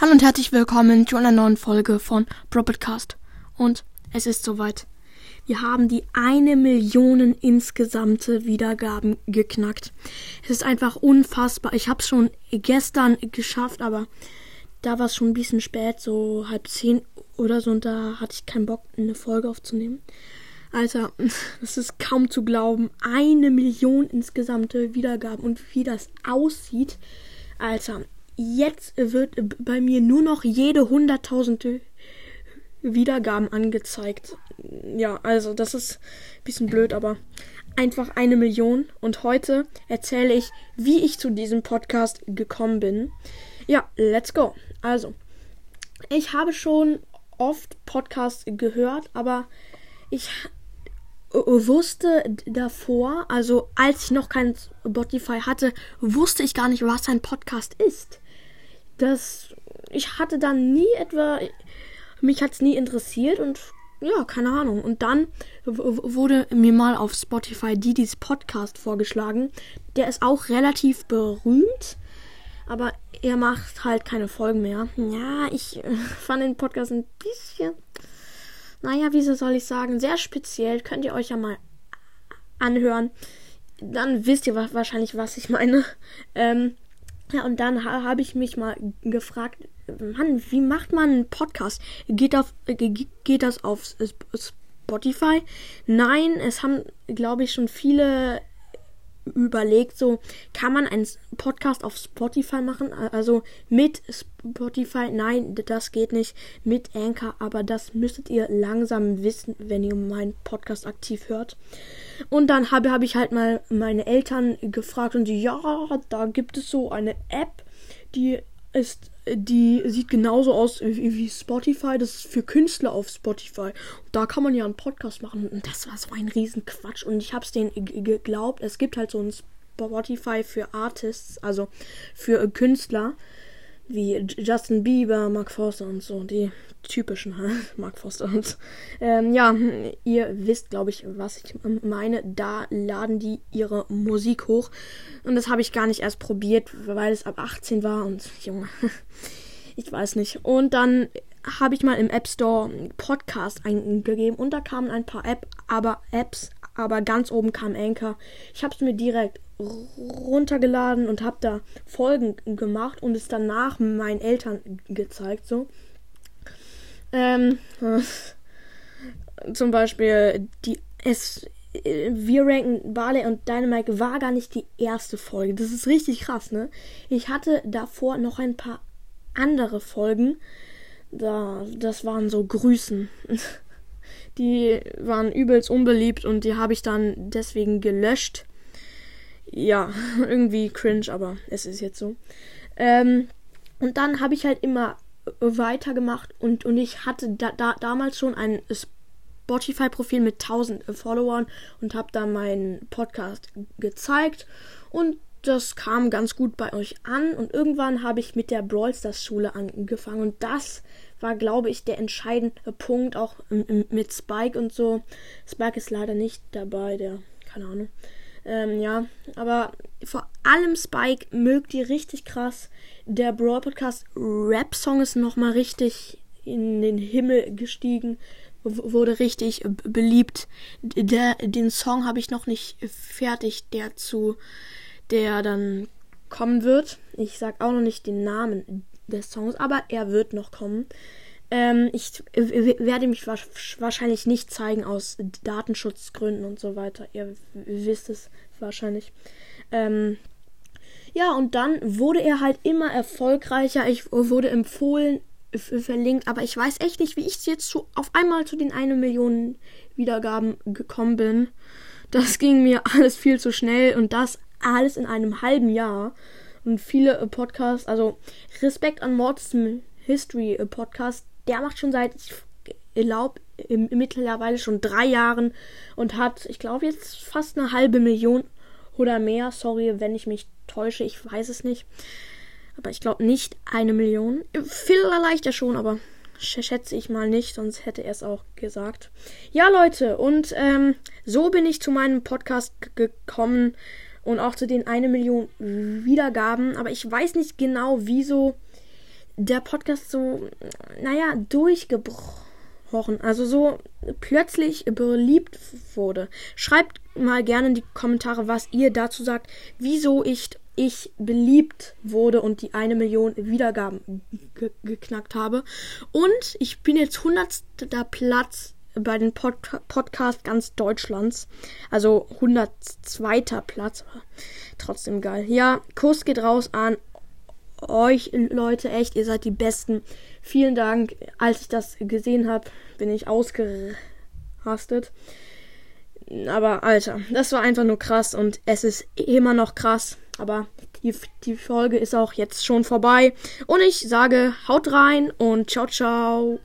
Hallo und herzlich willkommen zu einer neuen Folge von Propetcast. Und es ist soweit. Wir haben die eine Million insgesamte Wiedergaben geknackt. Es ist einfach unfassbar. Ich habe es schon gestern geschafft, aber da war es schon ein bisschen spät, so halb zehn oder so, und da hatte ich keinen Bock, eine Folge aufzunehmen. Alter, das ist kaum zu glauben. Eine Million insgesamte Wiedergaben und wie das aussieht. Alter, jetzt wird bei mir nur noch jede hunderttausende Wiedergaben angezeigt. Ja, also das ist ein bisschen blöd, aber einfach eine Million. Und heute erzähle ich, wie ich zu diesem Podcast gekommen bin. Ja, let's go. Also, ich habe schon oft Podcasts gehört, aber ich wusste davor, also als ich noch kein Spotify hatte, wusste ich gar nicht, was ein Podcast ist das ich hatte dann nie etwa mich hat's nie interessiert und ja, keine Ahnung. Und dann wurde mir mal auf Spotify Didis Podcast vorgeschlagen. Der ist auch relativ berühmt, aber er macht halt keine Folgen mehr. Ja, ich fand den Podcast ein bisschen, naja, wieso soll ich sagen, sehr speziell. Könnt ihr euch ja mal anhören. Dann wisst ihr wahrscheinlich, was ich meine. Ähm, ja, und dann ha habe ich mich mal gefragt, Mann, wie macht man einen Podcast? Geht, auf, geht das auf Spotify? Nein, es haben, glaube ich, schon viele überlegt, so kann man einen Podcast auf Spotify machen, also mit Spotify. Nein, das geht nicht mit Anchor, aber das müsstet ihr langsam wissen, wenn ihr meinen Podcast aktiv hört. Und dann habe hab ich halt mal meine Eltern gefragt und die, ja, da gibt es so eine App, die ist, die sieht genauso aus wie, Spotify. Das ist für Künstler auf Spotify. Da kann man ja einen Podcast machen. Und das war so ein Riesenquatsch. Und ich habe es denen geglaubt. Es gibt halt so ein Spotify für Artists, also für Künstler wie Justin Bieber, Mark Forster und so, die typischen Mark Forster und ähm, ja, ihr wisst, glaube ich, was ich meine. Da laden die ihre Musik hoch und das habe ich gar nicht erst probiert, weil es ab 18 war und Junge, ich weiß nicht. Und dann habe ich mal im App Store Podcast eingegeben und da kamen ein paar App, aber Apps, aber ganz oben kam Anchor. Ich habe es mir direkt runtergeladen und habe da Folgen gemacht und es danach meinen Eltern gezeigt. So. Ähm, äh, zum Beispiel die es wir ranken Barley und Dynamite war gar nicht die erste Folge. Das ist richtig krass, ne? Ich hatte davor noch ein paar andere Folgen. Da, das waren so Grüßen. Die waren übelst unbeliebt und die habe ich dann deswegen gelöscht ja, irgendwie cringe, aber es ist jetzt so. Ähm, und dann habe ich halt immer weitergemacht und, und ich hatte da, da, damals schon ein Spotify-Profil mit 1000 Followern und habe da meinen Podcast gezeigt und das kam ganz gut bei euch an und irgendwann habe ich mit der Brawl Stars Schule angefangen und das war, glaube ich, der entscheidende Punkt auch mit Spike und so. Spike ist leider nicht dabei, der, keine Ahnung. Ähm, ja, aber vor allem Spike mögt ihr richtig krass. Der Brawl Podcast Rap Song ist nochmal richtig in den Himmel gestiegen, wurde richtig beliebt. Der, den Song habe ich noch nicht fertig, der zu, der dann kommen wird. Ich sag auch noch nicht den Namen des Songs, aber er wird noch kommen. Ähm, ich werde mich wahrscheinlich nicht zeigen aus Datenschutzgründen und so weiter. Ihr wisst es wahrscheinlich. Ähm, ja, und dann wurde er halt immer erfolgreicher. Ich wurde empfohlen, verlinkt, aber ich weiß echt nicht, wie ich jetzt zu, auf einmal zu den eine Million Wiedergaben gekommen bin. Das ging mir alles viel zu schnell und das alles in einem halben Jahr. Und viele Podcasts, also Respekt an Mords History Podcast, der macht schon seit, ich glaube, mittlerweile schon drei Jahren und hat, ich glaube, jetzt fast eine halbe Million oder mehr. Sorry, wenn ich mich täusche, ich weiß es nicht. Aber ich glaube nicht eine Million. Vielleicht ja schon, aber schätze ich mal nicht, sonst hätte er es auch gesagt. Ja, Leute, und ähm, so bin ich zu meinem Podcast gekommen und auch zu den eine Million Wiedergaben. Aber ich weiß nicht genau, wieso der Podcast so, naja, durchgebrochen, also so plötzlich beliebt wurde. Schreibt mal gerne in die Kommentare, was ihr dazu sagt, wieso ich, ich beliebt wurde und die eine Million Wiedergaben ge geknackt habe. Und ich bin jetzt 100. Platz bei den Pod Podcast ganz Deutschlands. Also 102. Platz. Trotzdem geil. Ja, Kuss geht raus an euch Leute. Echt, ihr seid die Besten. Vielen Dank. Als ich das gesehen habe, bin ich ausgerastet. Aber Alter, das war einfach nur krass und es ist immer noch krass. Aber die, die Folge ist auch jetzt schon vorbei. Und ich sage, haut rein und ciao, ciao.